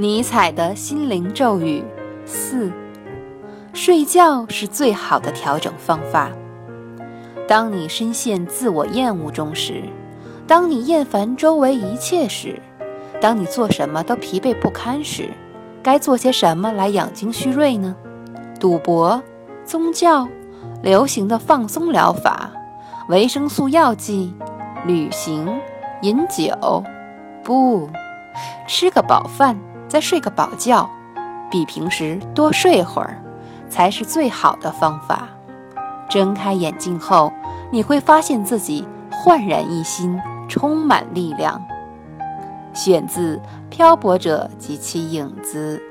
尼采的心灵咒语四：睡觉是最好的调整方法。当你深陷自我厌恶中时，当你厌烦周围一切时，当你做什么都疲惫不堪时，该做些什么来养精蓄锐呢？赌博、宗教、流行的放松疗法、维生素药剂、旅行、饮酒？不，吃个饱饭，再睡个饱觉，比平时多睡会儿，才是最好的方法。睁开眼睛后，你会发现自己焕然一新，充满力量。选自《漂泊者及其影子》。